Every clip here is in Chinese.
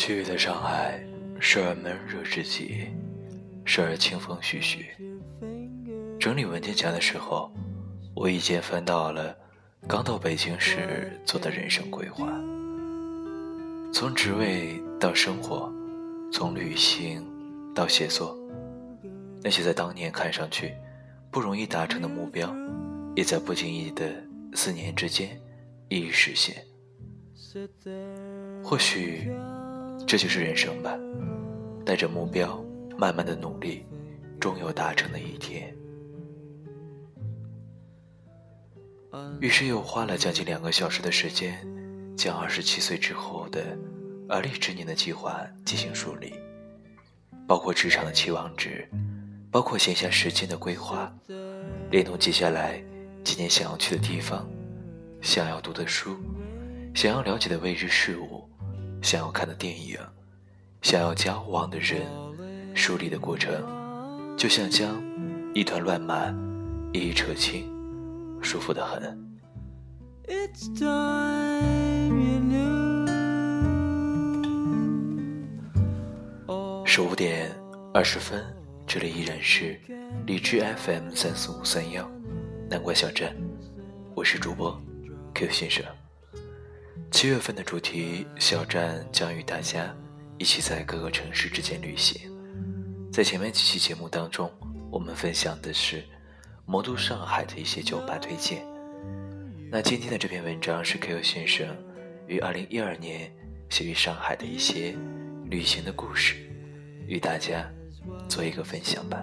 七月的上海，时而闷热至极，时而清风徐徐。整理文件夹的时候，无意间翻到了刚到北京时做的人生规划，从职位到生活，从旅行到写作，那些在当年看上去不容易达成的目标，也在不经意的四年之间一一实现。或许。这就是人生吧，带着目标，慢慢的努力，终有达成的一天。于是又花了将近两个小时的时间，将二十七岁之后的而立之年的计划进行梳理，包括职场的期望值，包括闲暇时间的规划，连同接下来几年想要去的地方，想要读的书，想要了解的未知事物。想要看的电影，想要交往的人，梳理的过程，就像将一团乱麻一一扯清，舒服的很。十五点二十分，这里依然是理智 FM 三四五三幺，南关小镇，我是主播 Q 先生。七月份的主题小站将与大家一起在各个城市之间旅行。在前面几期节目当中，我们分享的是魔都上海的一些酒吧推荐。那今天的这篇文章是 Q 先生于二零一二年写于上海的一些旅行的故事，与大家做一个分享吧。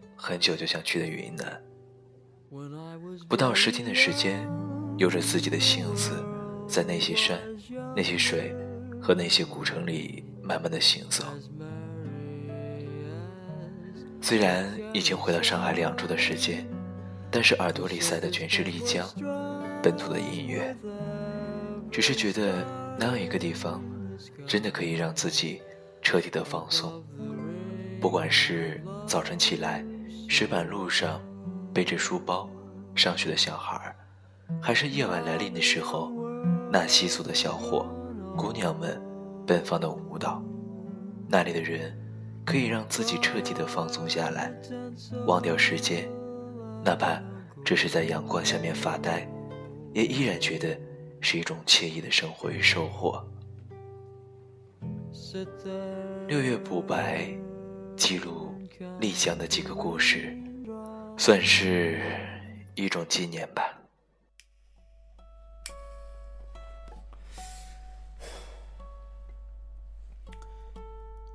很久就想去的云南，不到十天的时间，有着自己的性子，在那些山、那些水和那些古城里慢慢的行走。虽然已经回到上海两周的时间，但是耳朵里塞的全是丽江本土的音乐。只是觉得那样一个地方，真的可以让自己彻底的放松。不管是早晨起来，石板路上背着书包上学的小孩还是夜晚来临的时候，那稀疏的小伙、姑娘们奔放的舞蹈，那里的人。可以让自己彻底的放松下来，忘掉时间，哪怕只是在阳光下面发呆，也依然觉得是一种惬意的生活与收获。六月补白，记录丽江的几个故事，算是一种纪念吧。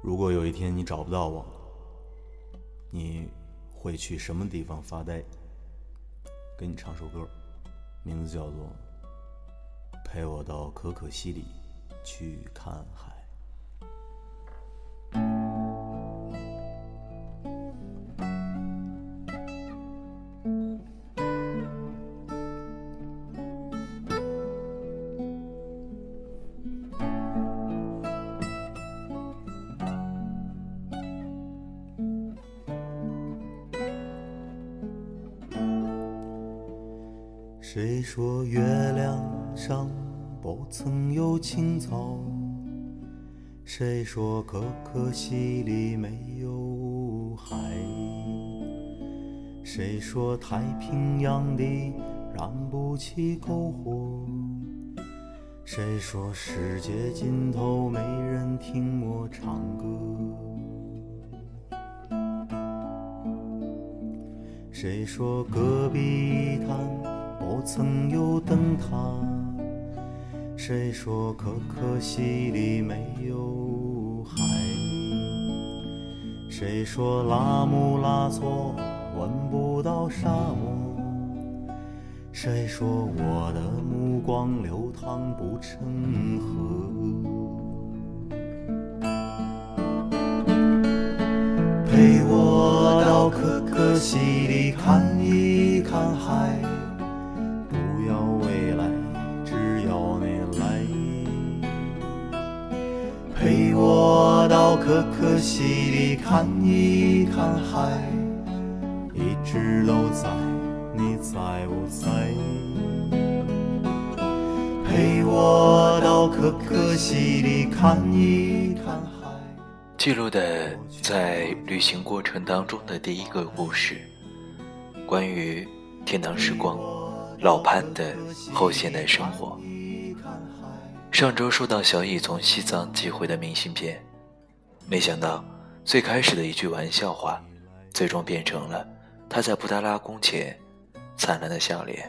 如果有一天你找不到我，你会去什么地方发呆？给你唱首歌，名字叫做《陪我到可可西里去看海》。谁说可可西里没有海？谁说太平洋底燃不起篝火？谁说世界尽头没人听我唱歌？谁说戈壁滩？不曾有灯塔，谁说可可西里没有海？谁说拉姆拉措闻不到沙漠？谁说我的目光流淌不成河？陪我到可可西西里看一看海，一直都在，你在不在？陪我到可可西里看一看海。记录的在旅行过程当中的第一个故事，关于天堂时光老潘的后现代生活。上周收到小乙从西藏寄回的明信片，没想到最开始的一句玩笑话，最终变成了他在布达拉宫前灿烂的笑脸。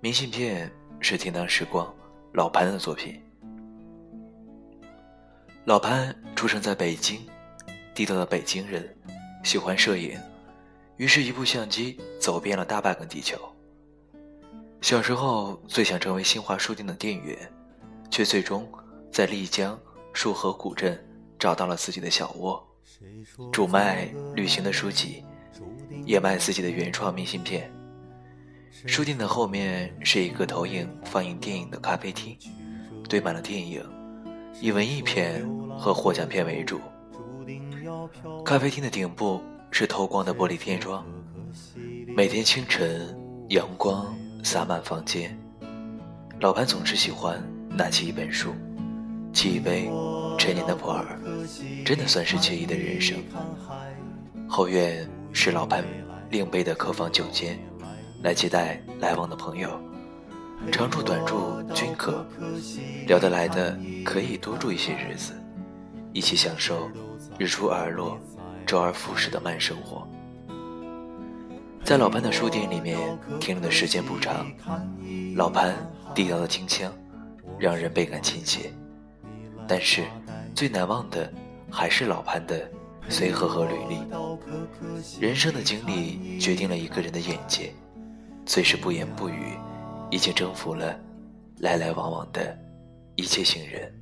明信片是天堂时光老潘的作品。老潘出生在北京，地道的北京人，喜欢摄影，于是，一部相机走遍了大半个地球。小时候最想成为新华书店的店员，却最终在丽江束河古镇找到了自己的小窝，主卖旅行的书籍，也卖自己的原创明信片。书店的后面是一个投影放映电影的咖啡厅，堆满了电影。以文艺片和获奖片为主。咖啡厅的顶部是透光的玻璃天窗，每天清晨阳光洒满房间。老潘总是喜欢拿起一本书，沏一杯陈年的普洱，真的算是惬意的人生。后院是老潘另备的客房酒间，来接待来往的朋友。长住短住均可，聊得来的可以多住一些日子，一起享受日出而落、周而复始的慢生活。在老潘的书店里面停留的时间不长，老潘地道的清香让人倍感亲切。但是最难忘的还是老潘的随和和履历。人生的经历决定了一个人的眼界，虽是不言不语。已经征服了来来往往的一切行人。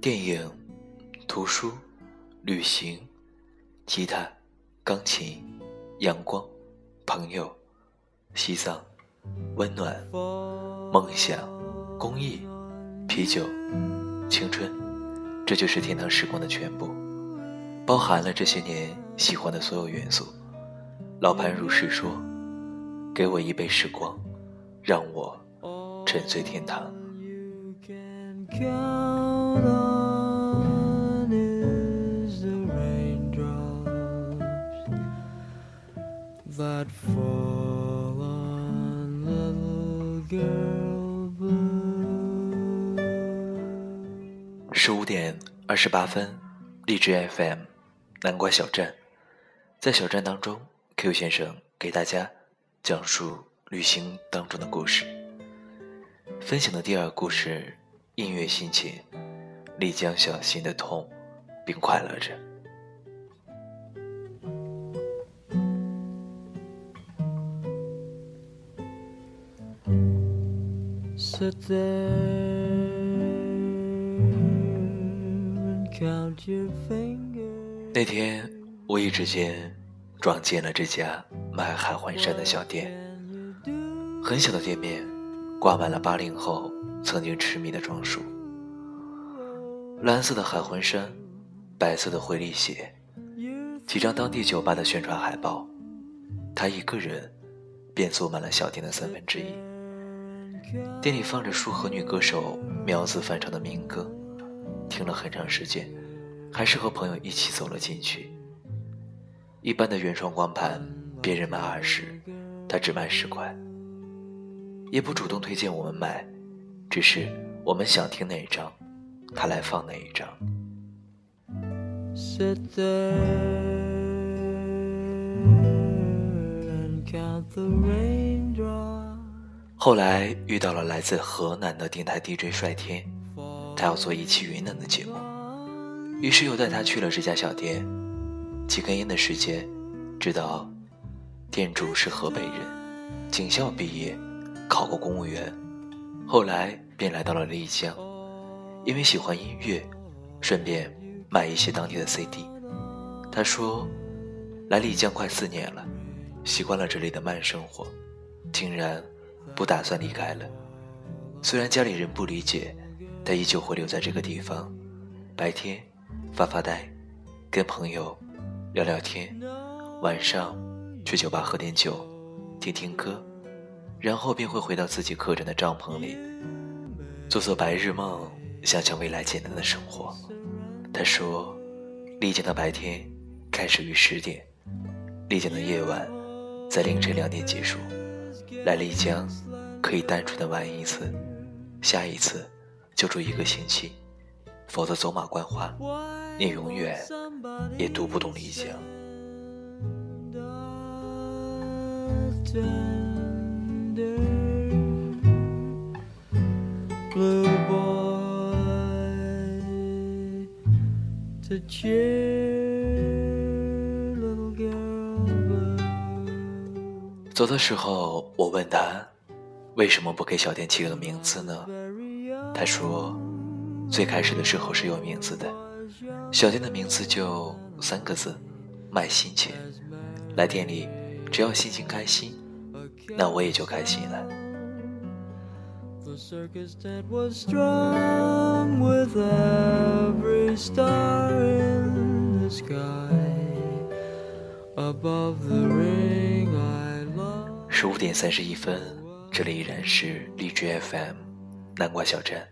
电影、图书、旅行、吉他、钢琴、阳光、朋友、西藏、温暖、梦想、公益、啤酒、青春，这就是天堂时光的全部。包含了这些年喜欢的所有元素。老潘如是说：“给我一杯时光，让我沉醉天堂。” That fall. 十五点二十八分，荔枝 FM。南瓜小站，在小站当中，Q 先生给大家讲述旅行当中的故事。分享的第二故事，音乐心情，丽江小心的痛，并快乐着。那天无意之间撞见了这家卖海魂衫的小店，很小的店面，挂满了八零后曾经痴迷的装束。蓝色的海魂衫，白色的回力鞋，几张当地酒吧的宣传海报，他一个人便坐满了小店的三分之一。店里放着数和女歌手苗子翻唱的民歌，听了很长时间。还是和朋友一起走了进去。一般的原创光盘，别人卖二十，他只卖十块。也不主动推荐我们买，只是我们想听哪一张，他来放哪一张。后来遇到了来自河南的电台 DJ 帅天，他要做一期云南的节目。于是又带他去了这家小店。几根烟的时间，知道店主是河北人，警校毕业，考过公务员，后来便来到了丽江，因为喜欢音乐，顺便买一些当地的 CD。他说，来丽江快四年了，习惯了这里的慢生活，竟然不打算离开了。虽然家里人不理解，但依旧会留在这个地方，白天发发呆，跟朋友。聊聊天，晚上去酒吧喝点酒，听听歌，然后便会回到自己客栈的帐篷里，做做白日梦，想想未来简单的生活。他说，丽江的白天开始于十点，丽江的夜晚在凌晨两点结束。来丽江可以单纯的玩一次，下一次就住一个星期，否则走马观花，你永远。也读不懂丽江。走的时候，我问他为什么不给小店起个名字呢？他说，最开始的时候是有名字的。小店的名字就三个字，卖心情。来店里，只要心情开心，那我也就开心了。十五点三十一分，这里依然是荔枝 FM 南瓜小站，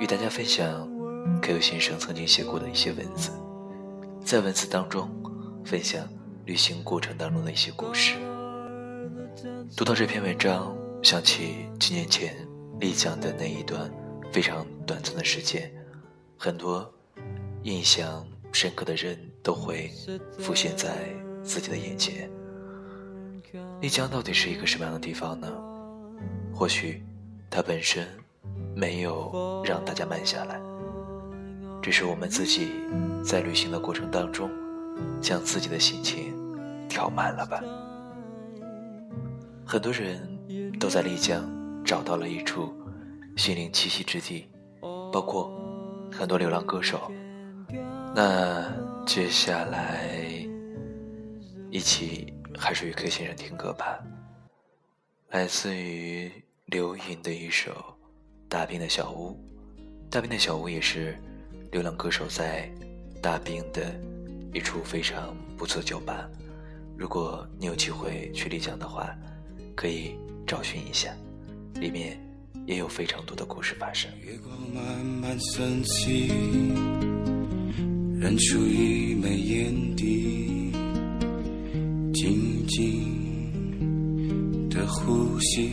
与大家分享。Q 先生曾经写过的一些文字，在文字当中分享旅行过程当中的一些故事。读到这篇文章，想起几年前丽江的那一段非常短暂的时间，很多印象深刻的人都会浮现在自己的眼前。丽江到底是一个什么样的地方呢？或许它本身没有让大家慢下来。只是我们自己在旅行的过程当中，将自己的心情调慢了吧。很多人都在丽江找到了一处心灵栖息之地，包括很多流浪歌手。那接下来一起还是与 K 先生听歌吧，来自于刘颖的一首《大兵的小屋》。大兵的小屋也是。流浪歌手在大兵的一处非常不错的酒吧，如果你有机会去丽江的话，可以找寻一下，里面也有非常多的故事发生。月光慢慢升起，认出一枚烟蒂，静的呼吸。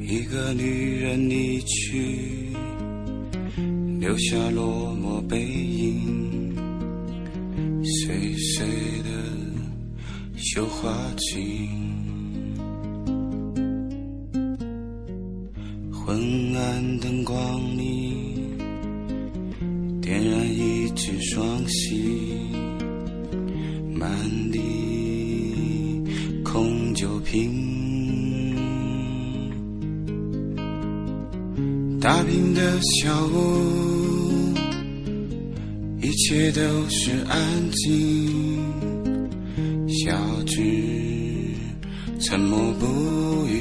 一个女人离去，留下落寞背影，碎碎的绣花锦。昏暗灯光里，点燃一支双喜，满地空酒瓶。大平的小屋，一切都是安静。小智沉默不语。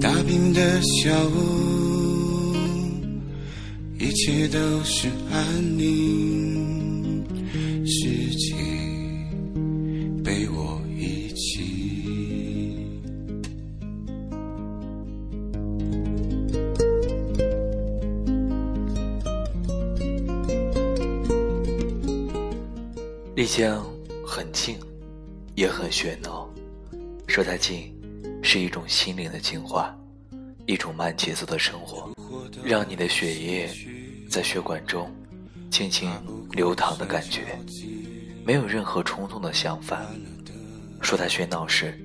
大平的小屋，一切都是安宁。世界被我遗弃。丽江很静，也很喧闹。说它静，是一种心灵的净化，一种慢节奏的生活，让你的血液在血管中轻轻流淌的感觉，没有任何冲动的想法。说它喧闹时，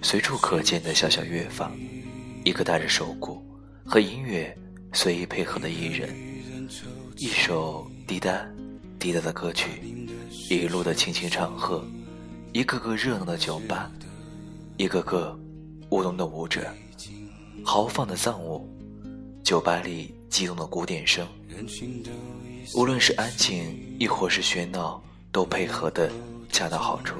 随处可见的小小乐坊，一个带着手鼓和音乐随意配合的艺人，一首滴答滴答的歌曲，一路的轻轻唱和，一个个热闹的酒吧，一个个舞动的舞者，豪放的藏舞，酒吧里激动的鼓点声，无论是安静亦或是喧闹，都配合的恰到好处。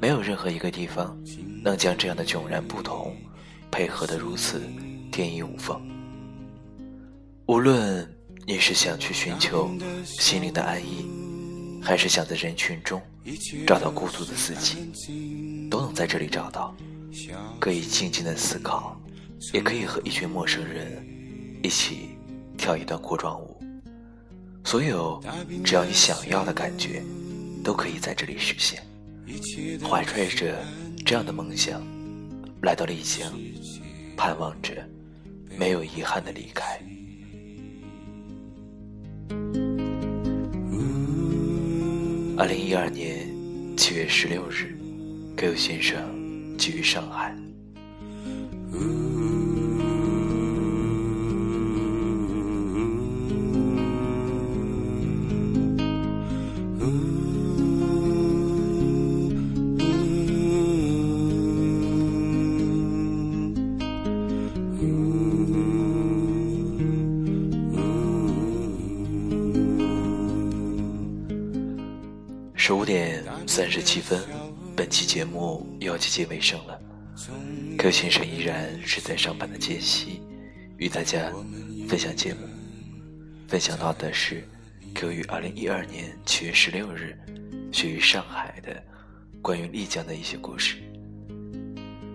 没有任何一个地方能将这样的迥然不同配合的如此天衣无缝。无论你是想去寻求心灵的安逸，还是想在人群中找到孤独的自己，都能在这里找到。可以静静的思考，也可以和一群陌生人一起跳一段过庄舞。所有只要你想要的感觉，都可以在这里实现。怀揣着这样的梦想，来到丽江，盼望着没有遗憾的离开。二零一二年七月十六日葛优先生寄于上海。十五点三十七分，本期节目又要接近尾声了。柯先生依然是在上班的间隙，与大家分享节目。分享到的是 Q 于二零一二年七月十六日学于上海的关于丽江的一些故事。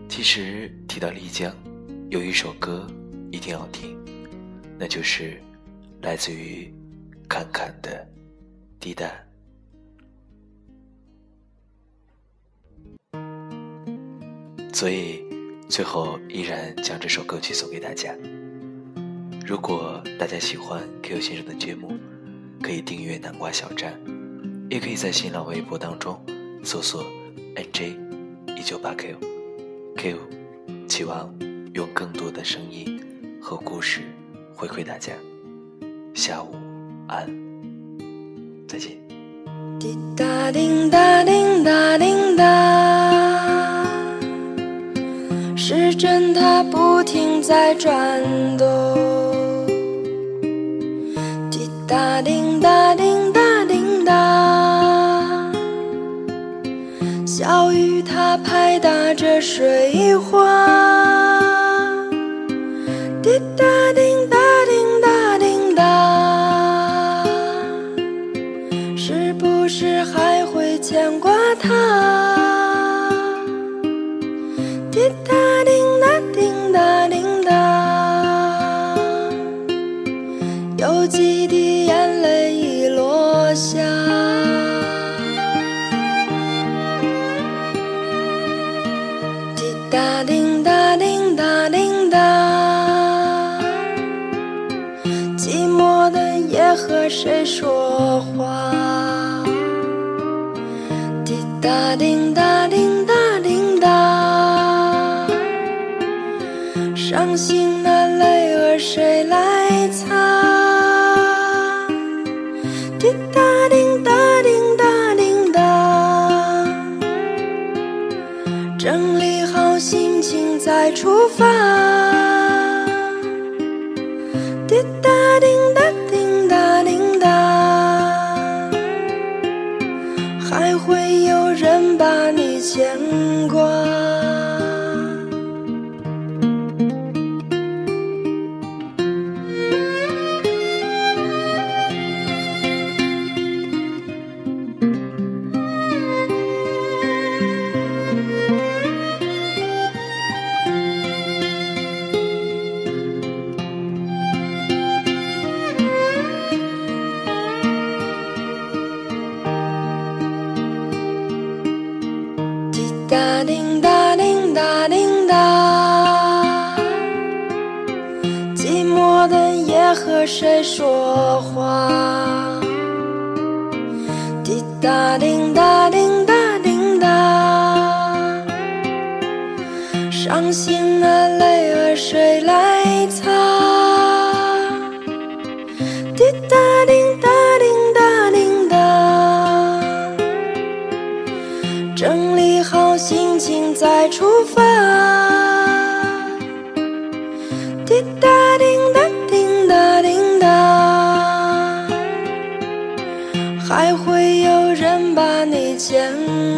其实提到丽江，有一首歌一定要听，那就是来自于侃侃的《滴答》。所以，最后依然将这首歌曲送给大家。如果大家喜欢 Q 先生的节目，可以订阅南瓜小站，也可以在新浪微博当中搜索 NJ 一九八 Q Q，期望用更多的声音和故事回馈大家。下午安，再见。滴答滴答滴时针它不停在转动，滴答滴答滴答滴答，小雨它拍打着水花，滴答叮答叮答叮答，伤心的泪儿谁来擦？再出发，滴答叮答和谁说话？滴答叮答叮答叮答，伤心的泪儿谁来会有人把你牵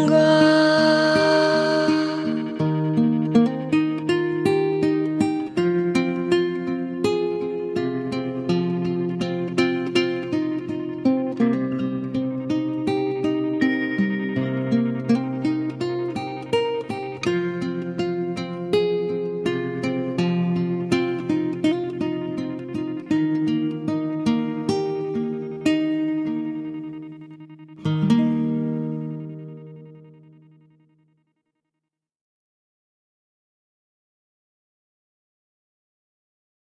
挂。